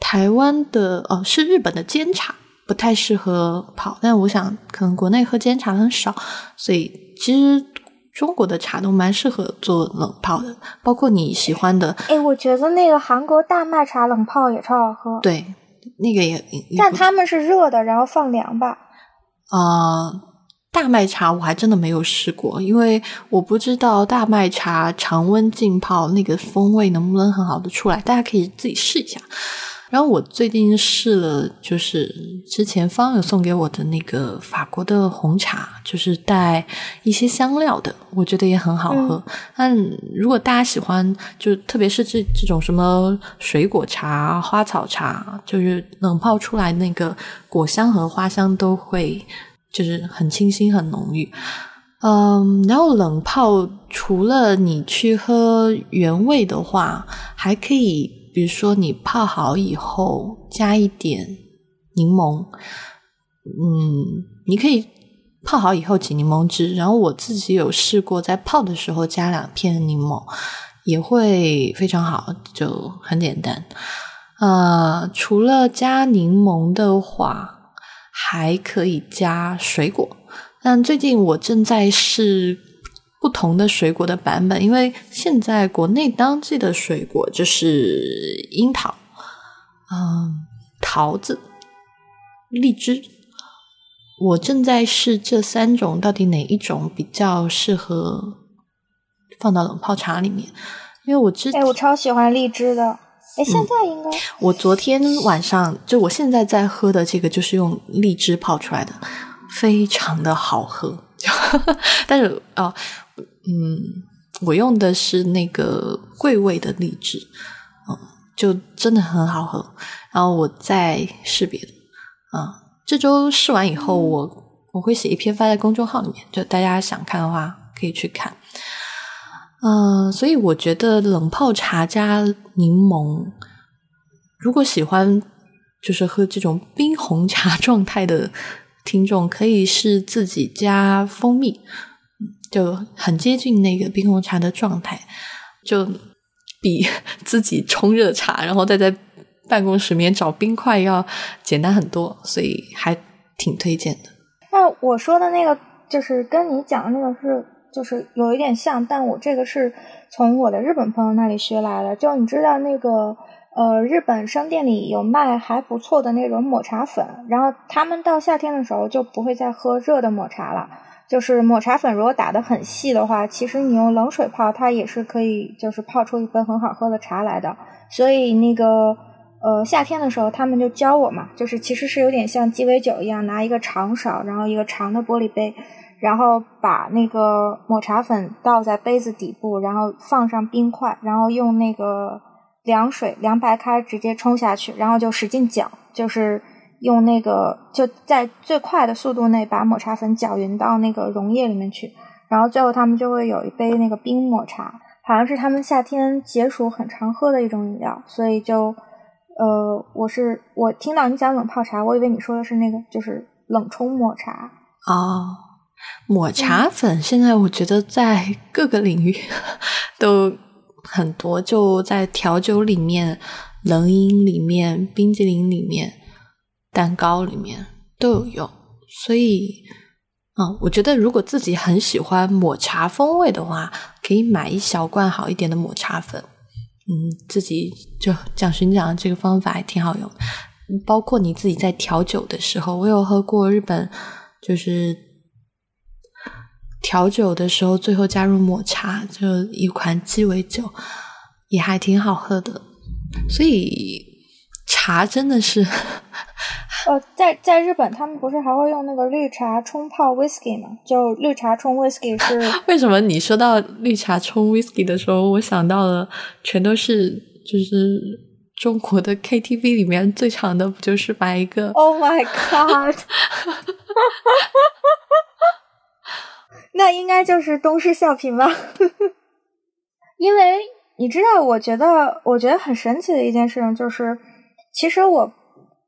台湾的哦，是日本的煎茶，不太适合泡，但我想可能国内喝煎茶很少，所以其实中国的茶都蛮适合做冷泡的，包括你喜欢的。哎，我觉得那个韩国大麦茶冷泡也超好喝，对，那个也，但他们是热的，然后放凉吧，啊。大麦茶我还真的没有试过，因为我不知道大麦茶常温浸泡那个风味能不能很好的出来，大家可以自己试一下。然后我最近试了，就是之前方友送给我的那个法国的红茶，就是带一些香料的，我觉得也很好喝。但如果大家喜欢，就特别是这这种什么水果茶、花草茶，就是冷泡出来那个果香和花香都会。就是很清新、很浓郁，嗯，然后冷泡除了你去喝原味的话，还可以比如说你泡好以后加一点柠檬，嗯，你可以泡好以后挤柠檬汁，然后我自己有试过在泡的时候加两片柠檬，也会非常好，就很简单。呃，除了加柠檬的话，还可以加水果。但最近我正在试不同的水果的版本，因为现在国内当季的水果就是樱桃、嗯桃子、荔枝。我正在试这三种到底哪一种比较适合放到冷泡茶里面，因为我之哎，我超喜欢荔枝的。哎，现在应该我昨天晚上就我现在在喝的这个就是用荔枝泡出来的，非常的好喝。但是哦，嗯，我用的是那个桂味的荔枝，嗯，就真的很好喝。然后我再试别的，嗯，这周试完以后，我我会写一篇发在公众号里面，就大家想看的话可以去看。嗯，所以我觉得冷泡茶加柠檬，如果喜欢就是喝这种冰红茶状态的听众，可以是自己加蜂蜜，就很接近那个冰红茶的状态，就比自己冲热茶，然后再在办公室里面找冰块要简单很多，所以还挺推荐的。那我说的那个，就是跟你讲的那个是。就是有一点像，但我这个是从我的日本朋友那里学来的。就你知道那个呃，日本商店里有卖还不错的那种抹茶粉，然后他们到夏天的时候就不会再喝热的抹茶了。就是抹茶粉如果打得很细的话，其实你用冷水泡，它也是可以就是泡出一杯很好喝的茶来的。所以那个呃夏天的时候，他们就教我嘛，就是其实是有点像鸡尾酒一样，拿一个长勺，然后一个长的玻璃杯。然后把那个抹茶粉倒在杯子底部，然后放上冰块，然后用那个凉水凉白开直接冲下去，然后就使劲搅，就是用那个就在最快的速度内把抹茶粉搅匀到那个溶液里面去，然后最后他们就会有一杯那个冰抹茶，好像是他们夏天解暑很常喝的一种饮料，所以就呃，我是我听到你讲冷泡茶，我以为你说的是那个就是冷冲抹茶哦。抹茶粉现在我觉得在各个领域 都很多，就在调酒里面、冷饮里面、冰激凌里面、蛋糕里面都有用。所以，嗯，我觉得如果自己很喜欢抹茶风味的话，可以买一小罐好一点的抹茶粉。嗯，自己就蒋勋讲的这个方法还挺好用。包括你自己在调酒的时候，我有喝过日本就是。调酒的时候，最后加入抹茶，就一款鸡尾酒，也还挺好喝的。所以茶真的是，呃，在在日本，他们不是还会用那个绿茶冲泡 whisky 吗？就绿茶冲 whisky 是？为什么你说到绿茶冲 whisky 的时候，我想到了全都是就是中国的 KTV 里面最长的，不就是把一个？Oh my god！那应该就是东施效颦吧，因为你知道，我觉得我觉得很神奇的一件事情就是，其实我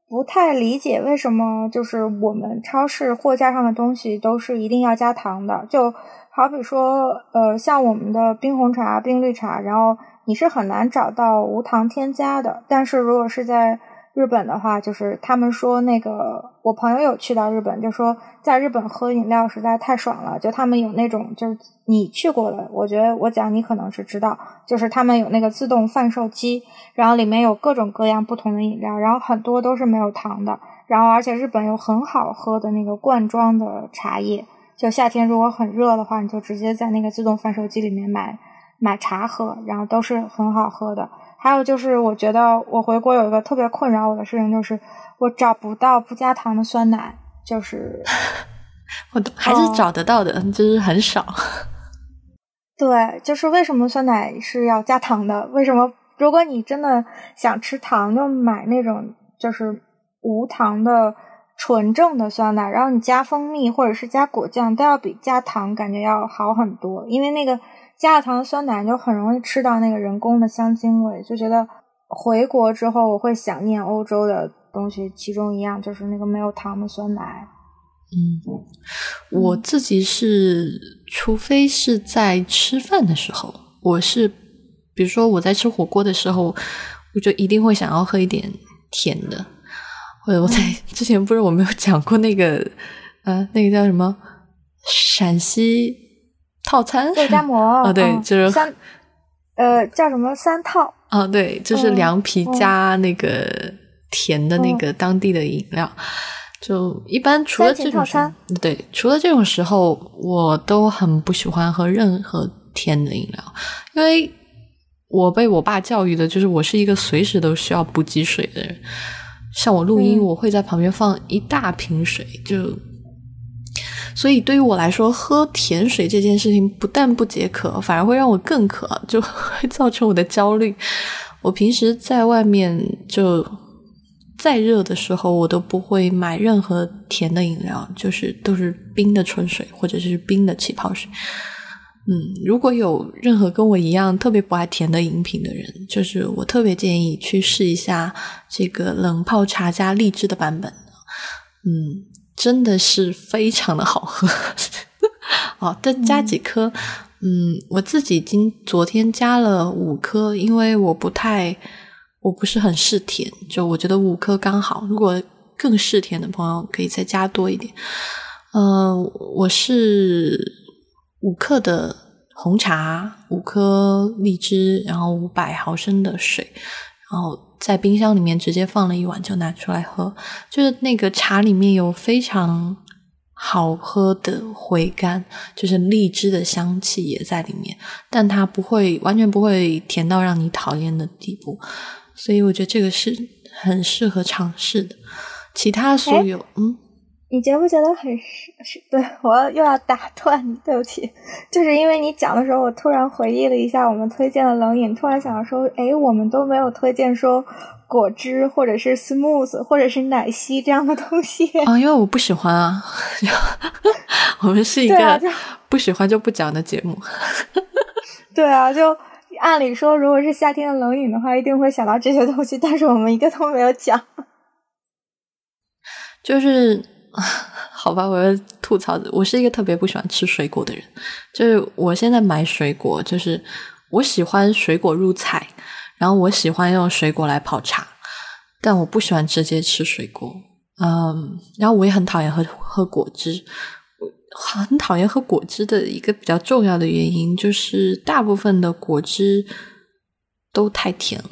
不太理解为什么就是我们超市货架上的东西都是一定要加糖的，就好比说，呃，像我们的冰红茶、冰绿茶，然后你是很难找到无糖添加的，但是如果是在日本的话，就是他们说那个，我朋友有去到日本，就说在日本喝饮料实在太爽了。就他们有那种，就是你去过的，我觉得我讲你可能是知道，就是他们有那个自动贩售机，然后里面有各种各样不同的饮料，然后很多都是没有糖的，然后而且日本有很好喝的那个罐装的茶叶，就夏天如果很热的话，你就直接在那个自动贩售机里面买买茶喝，然后都是很好喝的。还有就是，我觉得我回国有一个特别困扰我的事情，就是我找不到不加糖的酸奶，就是 我还是找得到的，就是很少。对，就是为什么酸奶是要加糖的？为什么如果你真的想吃糖，就买那种就是无糖的纯正的酸奶，然后你加蜂蜜或者是加果酱，都要比加糖感觉要好很多，因为那个。加了糖的酸奶就很容易吃到那个人工的香精味，就觉得回国之后我会想念欧洲的东西，其中一样就是那个没有糖的酸奶。嗯，我自己是，除非是在吃饭的时候，我是，比如说我在吃火锅的时候，我就一定会想要喝一点甜的。或者我在 之前不是我没有讲过那个，呃，那个叫什么陕西套餐肉夹馍啊？对，就是三，呃，叫什么三套？啊，对，就是凉皮加那个甜的那个当地的饮料。就一般除了这种时候，对，除了这种时候，我都很不喜欢喝任何甜的饮料，因为我被我爸教育的就是我是一个随时都需要补给水的人。像我录音，我会在旁边放一大瓶水，就所以对于我来说，喝甜水这件事情不但不解渴，反而会让我更渴，就 会造成我的焦虑。我平时在外面就。再热的时候，我都不会买任何甜的饮料，就是都是冰的纯水或者是冰的气泡水。嗯，如果有任何跟我一样特别不爱甜的饮品的人，就是我特别建议去试一下这个冷泡茶加荔枝的版本。嗯，真的是非常的好喝。哦，再加几颗。嗯，我自己今昨天加了五颗，因为我不太。我不是很嗜甜，就我觉得五颗刚好。如果更嗜甜的朋友，可以再加多一点。嗯，我是五克的红茶，五颗荔枝，然后五百毫升的水，然后在冰箱里面直接放了一碗就拿出来喝。就是那个茶里面有非常好喝的回甘，就是荔枝的香气也在里面，但它不会完全不会甜到让你讨厌的地步。所以我觉得这个是很适合尝试的。其他所有，嗯，你觉不觉得很是是？对我又要打断你，对不起，就是因为你讲的时候，我突然回忆了一下我们推荐的冷饮，突然想到说，哎，我们都没有推荐说果汁或者是 smooth 或者是奶昔这样的东西啊，因为我不喜欢啊。我们是一个不喜欢就不讲的节目。对啊，就。按理说，如果是夏天的冷饮的话，一定会想到这些东西，但是我们一个都没有讲。就是，好吧，我要吐槽，我是一个特别不喜欢吃水果的人。就是我现在买水果，就是我喜欢水果入菜，然后我喜欢用水果来泡茶，但我不喜欢直接吃水果。嗯，然后我也很讨厌喝喝果汁。很讨厌喝果汁的一个比较重要的原因，就是大部分的果汁都太甜了，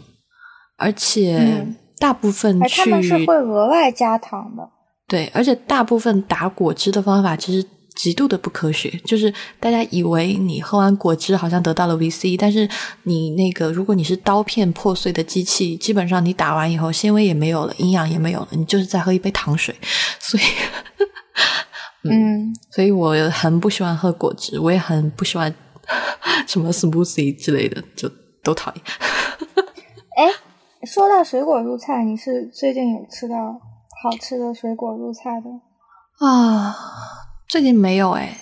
而且大部分去他们是会额外加糖的。对，而且大部分打果汁的方法其实极度的不科学。就是大家以为你喝完果汁好像得到了 VC，但是你那个如果你是刀片破碎的机器，基本上你打完以后纤维也没有了，营养也没有了，你就是在喝一杯糖水。所以。嗯，所以我很不喜欢喝果汁，我也很不喜欢 什么 smoothie 之类的，就都讨厌。哎，说到水果入菜，你是最近有吃到好吃的水果入菜的啊？最近没有哎，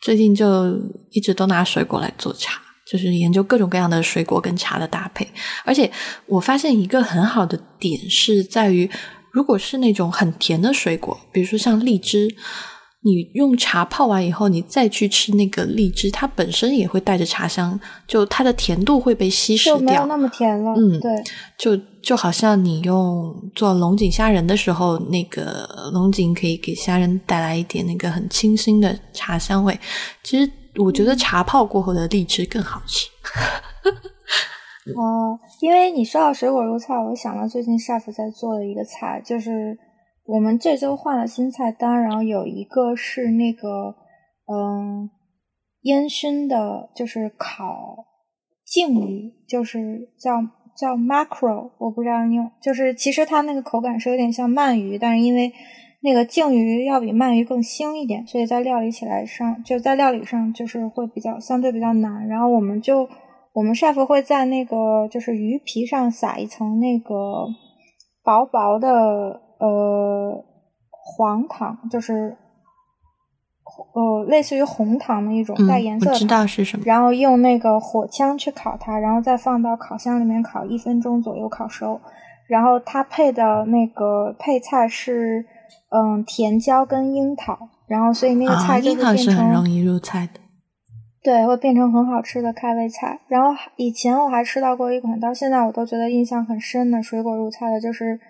最近就一直都拿水果来做茶，就是研究各种各样的水果跟茶的搭配。而且我发现一个很好的点是在于，如果是那种很甜的水果，比如说像荔枝。你用茶泡完以后，你再去吃那个荔枝，它本身也会带着茶香，就它的甜度会被稀释掉，没有那么甜了。嗯，对，就就好像你用做龙井虾仁的时候，那个龙井可以给虾仁带来一点那个很清新的茶香味。其实我觉得茶泡过后的荔枝更好吃。哦，因为你说到水果入菜，我想到最近 chef 在做的一个菜，就是。我们这周换了新菜单，然后有一个是那个，嗯，烟熏的，就是烤鲭鱼，就是叫叫 mackerel，我不知道你有，就是其实它那个口感是有点像鳗鱼，但是因为那个鲭鱼要比鳗鱼更腥一点，所以在料理起来上就在料理上就是会比较相对比较难。然后我们就我们 chef 会在那个就是鱼皮上撒一层那个薄薄的。呃，黄糖就是呃，类似于红糖的一种带颜色的我知道是什么。然后用那个火枪去烤它，然后再放到烤箱里面烤一分钟左右烤熟。然后它配的那个配菜是嗯甜椒跟樱桃，然后所以那个菜就会变成、啊、樱桃是很容易入菜的。对，会变成很好吃的开胃菜。然后以前我还吃到过一款，到现在我都觉得印象很深的水果入菜的，就是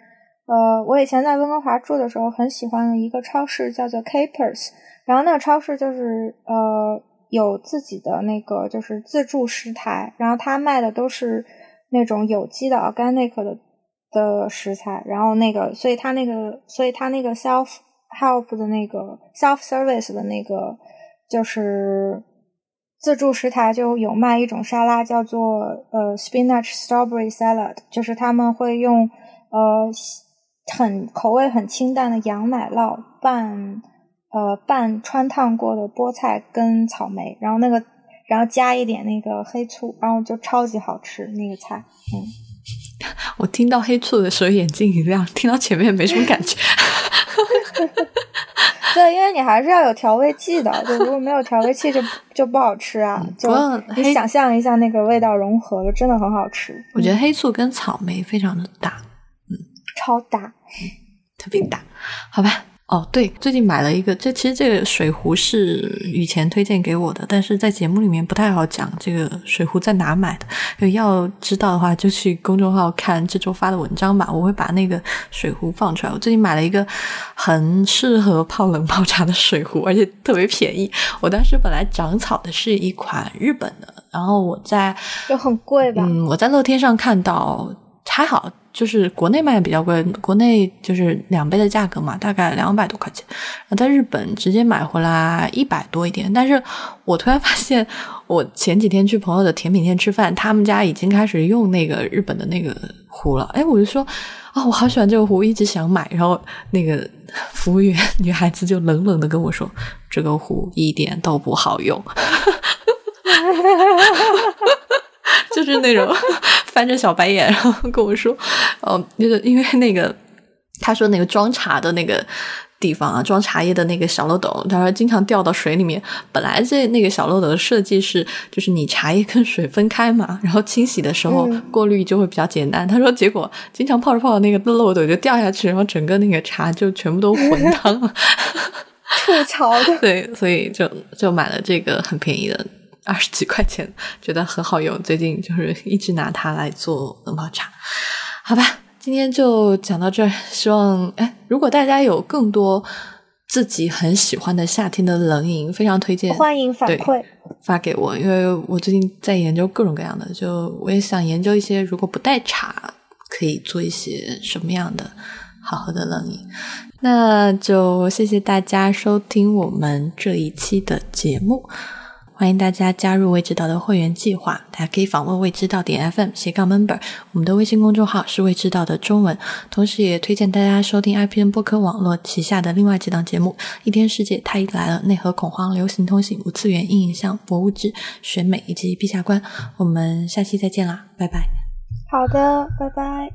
呃，我以前在温哥华住的时候很喜欢的一个超市，叫做 Capers。然后那个超市就是呃有自己的那个就是自助食台，然后他卖的都是那种有机的 organic 的的食材。然后那个，所以他那个，所以他那个 self help 的那个 self service 的那个就是。自助食台就有卖一种沙拉，叫做呃 spinach strawberry salad，就是他们会用呃很口味很清淡的羊奶酪拌呃拌穿烫过的菠菜跟草莓，然后那个然后加一点那个黑醋，然后就超级好吃那个菜。嗯，我听到黑醋的时候眼睛一亮，听到前面没什么感觉。对，因为你还是要有调味剂的，就如果没有调味剂就就不好吃啊。就你想象一下那个味道融合了，真的很好吃。我觉得黑醋跟草莓非常的搭，嗯，超大，特别大，好吧。哦，对，最近买了一个，这其实这个水壶是雨前推荐给我的，但是在节目里面不太好讲这个水壶在哪买的。要知道的话，就去公众号看这周发的文章吧，我会把那个水壶放出来。我最近买了一个很适合泡冷泡茶的水壶，而且特别便宜。我当时本来长草的是一款日本的，然后我在就很贵吧？嗯，我在乐天上看到还好。就是国内卖的比较贵，国内就是两倍的价格嘛，大概两百多块钱。在日本直接买回来一百多一点。但是我突然发现，我前几天去朋友的甜品店吃饭，他们家已经开始用那个日本的那个壶了。哎，我就说啊，我好喜欢这个壶，一直想买。然后那个服务员女孩子就冷冷的跟我说，这个壶一点都不好用。哈哈哈哈 就是那种 翻着小白眼，然后跟我说，哦，就是因为那个他说那个装茶的那个地方啊，装茶叶的那个小漏斗，他说经常掉到水里面。本来这那个小漏斗的设计是，就是你茶叶跟水分开嘛，然后清洗的时候过滤就会比较简单。他说结果经常泡着泡着那个漏斗就掉下去，然后整个那个茶就全部都混汤了，吐槽的。对，所以就就买了这个很便宜的。二十几块钱，觉得很好用，最近就是一直拿它来做冷泡茶。好吧，今天就讲到这儿。希望哎，如果大家有更多自己很喜欢的夏天的冷饮，非常推荐，欢迎反馈发给我，因为我最近在研究各种各样的，就我也想研究一些，如果不带茶，可以做一些什么样的好喝的冷饮。那就谢谢大家收听我们这一期的节目。欢迎大家加入未知道的会员计划，大家可以访问未知道点 FM 斜杠 member，我们的微信公众号是未知道的中文。同时，也推荐大家收听 IPN 播客网络旗下的另外几档节目：一天世界、太医来了、内核恐慌、流行通信、五次元硬影像、博物志、选美以及陛下观。我们下期再见啦，拜拜。好的，拜拜。